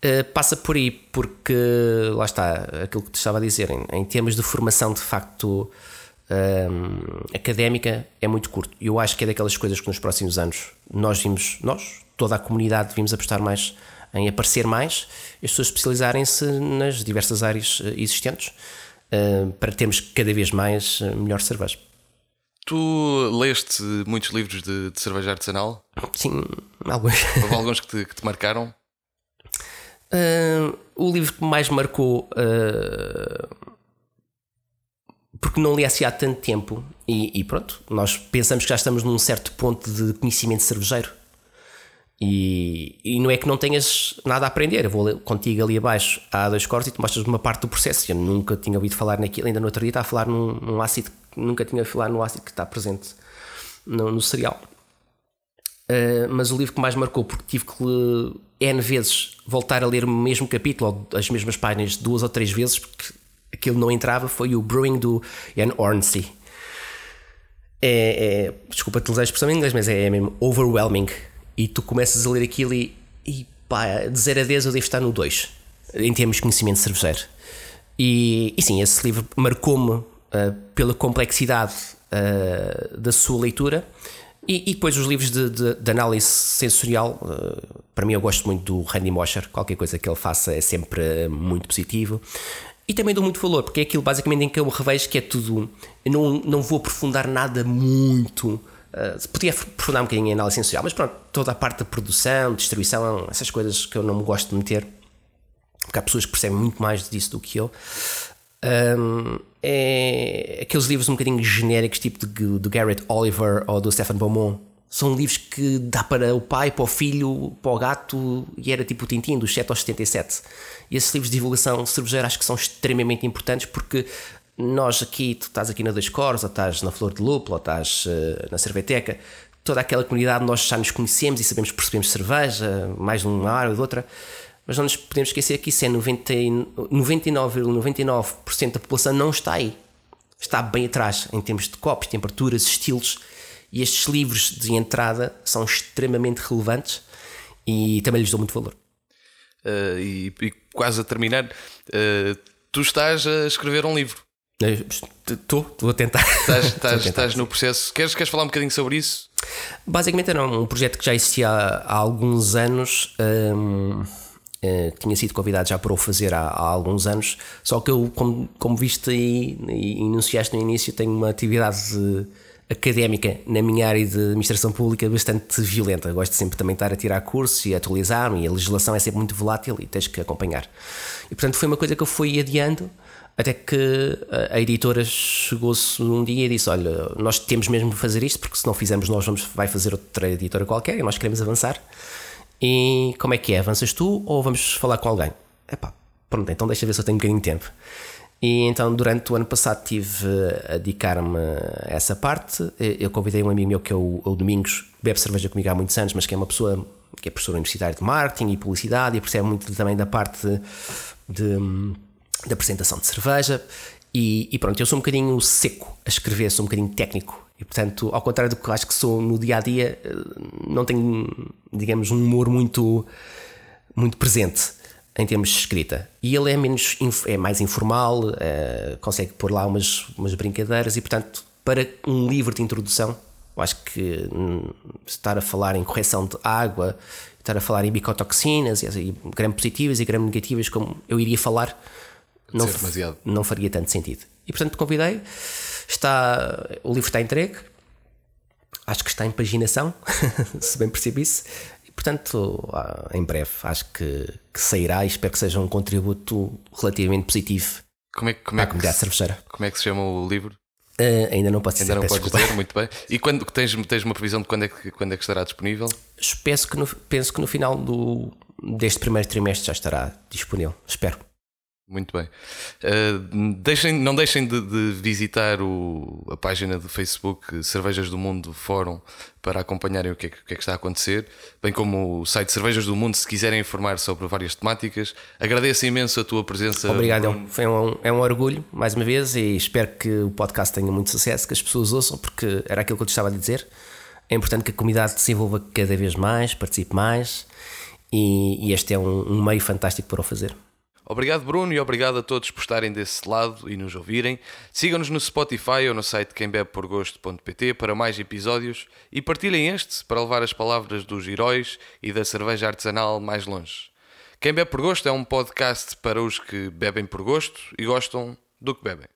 Uh, passa por aí, porque lá está, aquilo que te estava a dizer, em, em termos de formação de facto um, ehm, académica, é muito curto. Eu acho que é daquelas coisas que nos próximos anos nós vimos, nós, toda a comunidade, devíamos apostar mais em aparecer mais, as pessoas especializarem-se nas diversas áreas eh, existentes uh, para termos cada vez mais melhor cerveja. Tu leste muitos livros de, de cerveja artesanal? Sim, alguns. Houve alguns que te, que te marcaram? Uh, o livro que mais marcou, uh, porque não li assim há tanto tempo, e, e, pronto, nós pensamos que já estamos num certo ponto de conhecimento cervejeiro. E, e não é que não tenhas nada a aprender. Eu vou contigo ali abaixo, há dois cortes, e tu mostras uma parte do processo. Eu nunca tinha ouvido falar naquilo, ainda no outro dia está a falar num, num ácido nunca tinha falado no ácido que está presente no, no cereal. Uh, mas o livro que mais marcou, porque tive que N vezes voltar a ler o mesmo capítulo ou as mesmas páginas duas ou três vezes, porque aquilo não entrava, foi o Brewing do Ian Ornsey. É, é, desculpa utilizar a expressão em inglês, mas é, é, mesmo overwhelming. E tu começas a ler aquilo e, e pá, de 0 a 10 eu devo estar no 2, em termos de conhecimento cervejeiro. E, e sim, esse livro marcou-me uh, pela complexidade uh, da sua leitura. E, e, depois os livros de, de, de análise sensorial, uh, para mim eu gosto muito do Randy Mosher, qualquer coisa que ele faça é sempre muito positivo. E também dou muito valor, porque é aquilo basicamente em que eu revejo que é tudo. Eu não, não vou aprofundar nada muito. Uh, podia aprofundar um bocadinho em análise sensorial, mas pronto, toda a parte da produção, distribuição, essas coisas que eu não me gosto de meter, porque há pessoas que percebem muito mais disso do que eu. Um, é aqueles livros um bocadinho genéricos, tipo do, do Garrett Oliver ou do Stephen Beaumont. São livros que dá para o pai, para o filho, para o gato, e era tipo o Tintin, dos 7 aos 77. E esses livros de divulgação cervejeira acho que são extremamente importantes porque nós aqui, tu estás aqui na Dois Cores, ou estás na Flor de Lúpulo, ou estás uh, na Cerveteca, toda aquela comunidade nós já nos conhecemos e sabemos percebemos cerveja, mais de uma área ou de outra mas não nos podemos esquecer que isso é 99,99% 99 da população não está aí. Está bem atrás em termos de copos, temperaturas, estilos. E estes livros de entrada são extremamente relevantes e também lhes dou muito valor. Uh, e, e, quase a terminar, uh, tu estás a escrever um livro. Estou, estou a tentar. Estás, estás, estás, no processo. Queres, queres falar um bocadinho sobre isso? Basicamente era um projeto que já existia há, há alguns anos. Um, Uh, tinha sido convidado já para o fazer há, há, alguns anos, só que eu, como, como viste e, e enunciaste no início, tenho uma atividade académica na minha área de administração pública bastante violenta. Gosto sempre também de estar a tirar cursos e atualizar-me, e a legislação é sempre muito volátil e tens que acompanhar. E portanto foi uma coisa que eu fui adiando. Até que a editora chegou-se um dia e disse: Olha, nós temos mesmo de fazer isto, porque se não fizermos, nós vamos, vai fazer outra editora qualquer e nós queremos avançar. E como é que é? Avanças tu ou vamos falar com alguém? Epá, pronto, então deixa ver se eu tenho um bocadinho de tempo. E então, durante o ano passado, estive a dedicar-me a essa parte. Eu convidei um amigo meu que é o, o Domingos, bebe cerveja comigo há muitos anos, mas que é uma pessoa que é professor universitário de marketing e publicidade e percebe muito também da parte de, de, de apresentação de cerveja. E, e, pronto, eu sou um bocadinho seco a escrever, sou um bocadinho técnico E portanto, ao contrário do que acho que sou no dia a dia, eh, não tenho, digamos, um humor muito, muito presente em termos de escrita. E ele é menos é mais informal, uh, consegue pôr lá umas, umas brincadeiras e, portanto, para um livro de introdução, eu acho que hum, estar a falar em correção de água, estar a falar em bicotoxinas, e gram positivas e gram negativas, como eu iria falar, não, não faria tanto sentido. E portanto convidei, está, o livro está entregue, acho que está em paginação, se bem percebi isso, portanto, ah, em breve acho que, que, sairá e espero que seja um contributo relativamente positivo como é, como é à comunidade cervejeira. Como é que se chama o livro? Uh, ainda não posso ainda dizer. Ainda não podes dizer, muito bem. E quando tens, tens uma previsão de quando é que, quando é que estará disponível? Penso que no, penso que no final do, deste primeiro trimestre já estará disponível. Espero. Muito bem. Uh, deixem, não deixem de, de visitar o, a página do Facebook Cervejas do Mundo Fórum para acompanharem o que, é, o que, é que está a acontecer, bem como o site Cervejas do Mundo se quiserem informar sobre várias temáticas. Agradeço imenso a tua presença. Obrigado, Bruno. foi um, é um orgulho, mais uma vez, e espero que o podcast tenha muito sucesso, que as pessoas ouçam, porque era aquilo que eu te estava a dizer. É importante que a comunidade se desenvolva cada vez mais, participe mais, e, e este é um, um meio fantástico para o fazer. Obrigado, Bruno, e obrigado a todos por estarem desse lado e nos ouvirem. Sigam-nos no Spotify ou no site quembebeporgosto.pt para mais episódios e partilhem este para levar as palavras dos heróis e da cerveja artesanal mais longe. Quem Bebe por Gosto é um podcast para os que bebem por gosto e gostam do que bebem.